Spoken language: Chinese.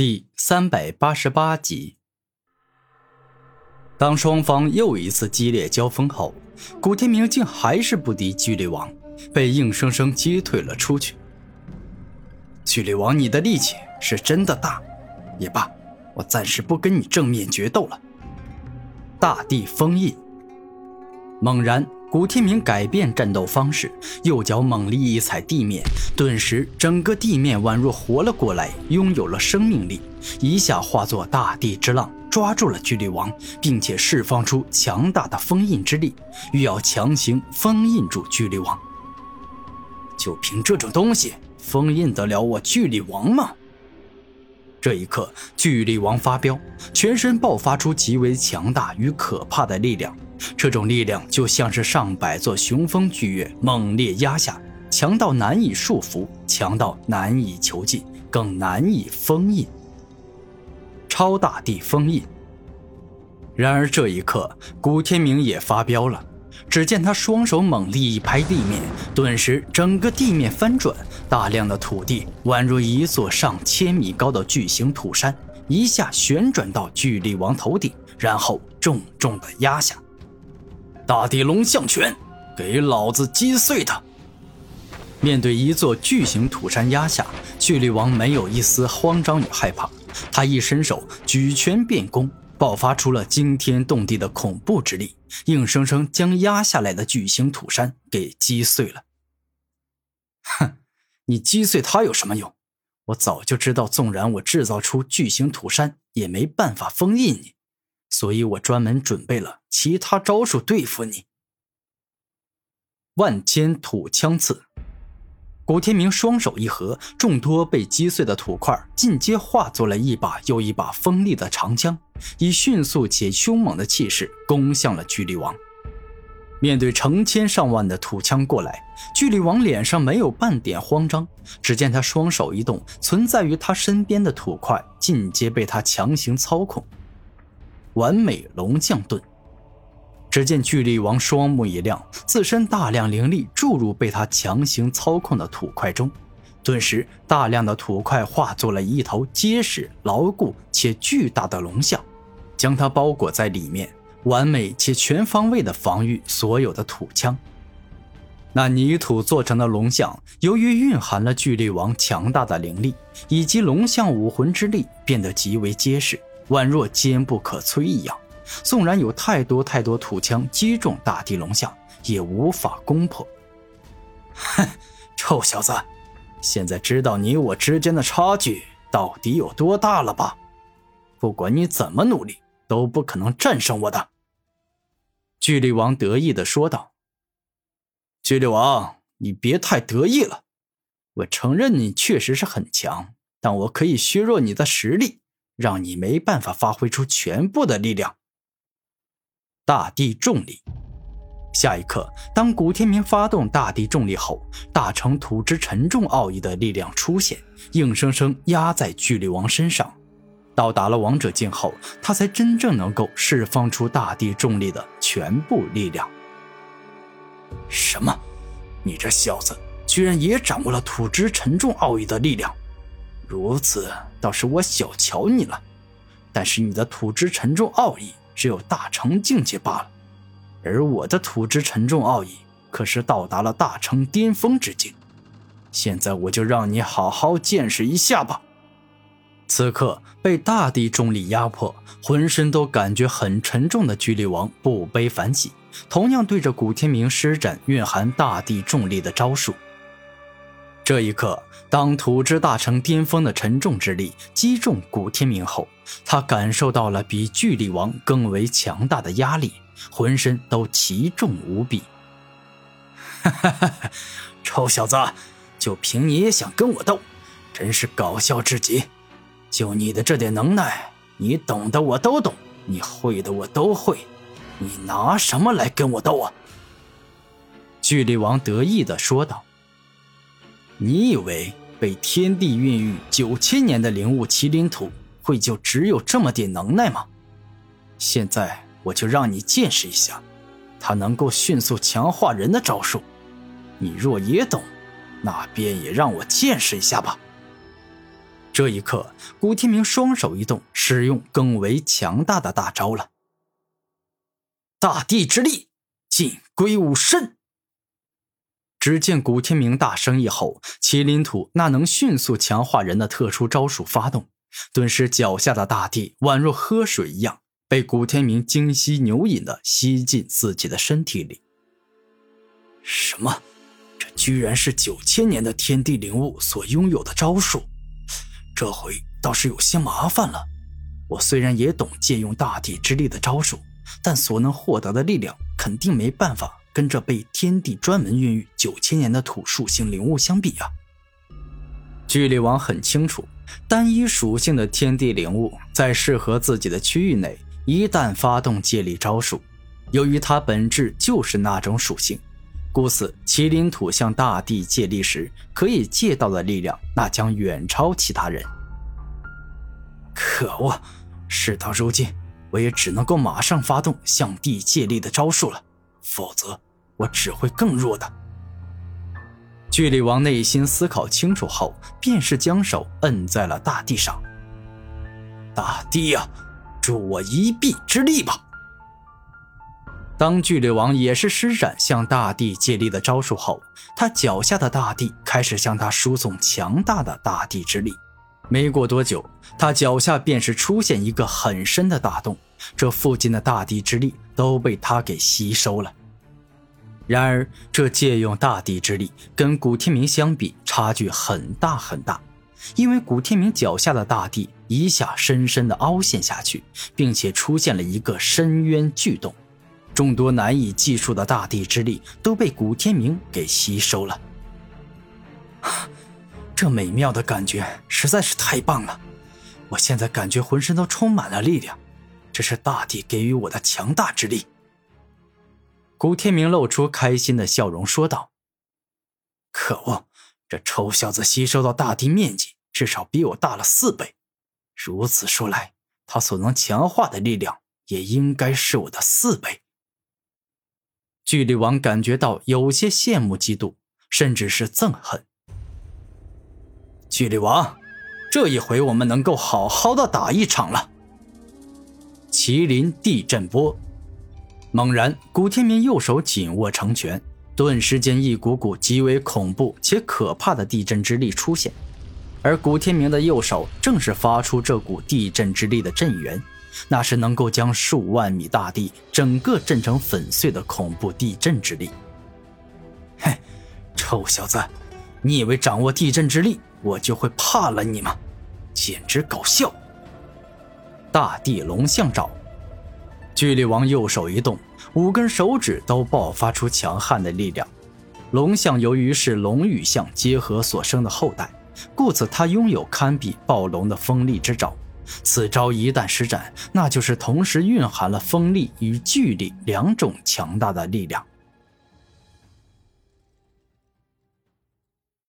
第三百八十八集，当双方又一次激烈交锋后，古天明竟还是不敌巨力王，被硬生生击退了出去。巨力王，你的力气是真的大，也罢，我暂时不跟你正面决斗了。大地封印，猛然。古天明改变战斗方式，右脚猛力一踩地面，顿时整个地面宛若活了过来，拥有了生命力，一下化作大地之浪，抓住了巨力王，并且释放出强大的封印之力，欲要强行封印住巨力王。就凭这种东西，封印得了我巨力王吗？这一刻，巨力王发飙，全身爆发出极为强大与可怕的力量。这种力量就像是上百座雄风巨岳猛烈压下，强到难以束缚，强到难以囚禁，更难以封印。超大地封印。然而这一刻，古天明也发飙了。只见他双手猛力一拍地面，顿时整个地面翻转，大量的土地宛如一座上千米高的巨型土山，一下旋转到巨力王头顶，然后重重的压下。大地龙象拳，给老子击碎他！面对一座巨型土山压下，巨力王没有一丝慌张与害怕，他一伸手举拳便攻，爆发出了惊天动地的恐怖之力，硬生生将压下来的巨型土山给击碎了。哼，你击碎它有什么用？我早就知道，纵然我制造出巨型土山，也没办法封印你。所以我专门准备了其他招数对付你。万千土枪刺，古天明双手一合，众多被击碎的土块尽皆化作了一把又一把锋利的长枪，以迅速且凶猛的气势攻向了巨力王。面对成千上万的土枪过来，巨力王脸上没有半点慌张。只见他双手一动，存在于他身边的土块尽皆被他强行操控。完美龙象盾。只见巨力王双目一亮，自身大量灵力注入被他强行操控的土块中，顿时大量的土块化作了一头结实、牢固且巨大的龙象，将它包裹在里面，完美且全方位的防御所有的土枪。那泥土做成的龙象，由于蕴含了巨力王强大的灵力以及龙象武魂之力，变得极为结实。宛若坚不可摧一样，纵然有太多太多土枪击中大地龙象，也无法攻破。哼，臭小子，现在知道你我之间的差距到底有多大了吧？不管你怎么努力，都不可能战胜我的。巨力王得意的说道：“巨力王，你别太得意了。我承认你确实是很强，但我可以削弱你的实力。”让你没办法发挥出全部的力量。大地重力。下一刻，当古天明发动大地重力后，大成土之沉重奥义的力量出现，硬生生压在巨力王身上。到达了王者境后，他才真正能够释放出大地重力的全部力量。什么？你这小子居然也掌握了土之沉重奥义的力量？如此倒是我小瞧你了，但是你的土之沉重奥义只有大成境界罢了，而我的土之沉重奥义可是到达了大成巅峰之境。现在我就让你好好见识一下吧。此刻被大地重力压迫，浑身都感觉很沉重的巨力王不悲反喜，同样对着古天明施展蕴含大地重力的招数。这一刻，当土之大成巅峰的沉重之力击中古天明后，他感受到了比巨力王更为强大的压力，浑身都奇重无比。哈哈哈！臭小子，就凭你也想跟我斗，真是搞笑至极！就你的这点能耐，你懂的我都懂，你会的我都会，你拿什么来跟我斗啊？巨力王得意地说道。你以为被天地孕育九千年的灵物麒麟土会就只有这么点能耐吗？现在我就让你见识一下，它能够迅速强化人的招数。你若也懂，那便也让我见识一下吧。这一刻，古天明双手一动，使用更为强大的大招了——大地之力，尽归吾身。只见古天明大声一吼，麒麟土那能迅速强化人的特殊招数发动，顿时脚下的大地宛若喝水一样，被古天明精吸牛饮的吸进自己的身体里。什么？这居然是九千年的天地灵物所拥有的招数？这回倒是有些麻烦了。我虽然也懂借用大地之力的招数，但所能获得的力量肯定没办法。跟这被天地专门孕育九千年的土属性灵物相比啊，巨力王很清楚，单一属性的天地灵物在适合自己的区域内，一旦发动借力招数，由于它本质就是那种属性，故此麒麟土向大地借力时可以借到的力量，那将远超其他人。可恶，事到如今，我也只能够马上发动向地借力的招数了。否则，我只会更弱的。巨力王内心思考清楚后，便是将手摁在了大地上。大地呀，助我一臂之力吧！当巨力王也是施展向大地借力的招数后，他脚下的大地开始向他输送强大的大地之力。没过多久，他脚下便是出现一个很深的大洞，这附近的大地之力都被他给吸收了。然而，这借用大地之力跟古天明相比，差距很大很大，因为古天明脚下的大地一下深深的凹陷下去，并且出现了一个深渊巨洞，众多难以计数的大地之力都被古天明给吸收了。这美妙的感觉实在是太棒了！我现在感觉浑身都充满了力量，这是大地给予我的强大之力。古天明露出开心的笑容，说道：“可恶，这臭小子吸收到大地面积至少比我大了四倍，如此说来，他所能强化的力量也应该是我的四倍。”巨力王感觉到有些羡慕、嫉妒，甚至是憎恨。巨力王，这一回我们能够好好的打一场了。麒麟地震波，猛然，古天明右手紧握成拳，顿时间一股股极为恐怖且可怕的地震之力出现，而古天明的右手正是发出这股地震之力的震源，那是能够将数万米大地整个震成粉碎的恐怖地震之力。嘿，臭小子，你以为掌握地震之力？我就会怕了你吗？简直搞笑！大地龙象爪，巨力王右手一动，五根手指都爆发出强悍的力量。龙象由于是龙与象结合所生的后代，故此他拥有堪比暴龙的锋利之爪。此招一旦施展，那就是同时蕴含了锋利与巨力两种强大的力量。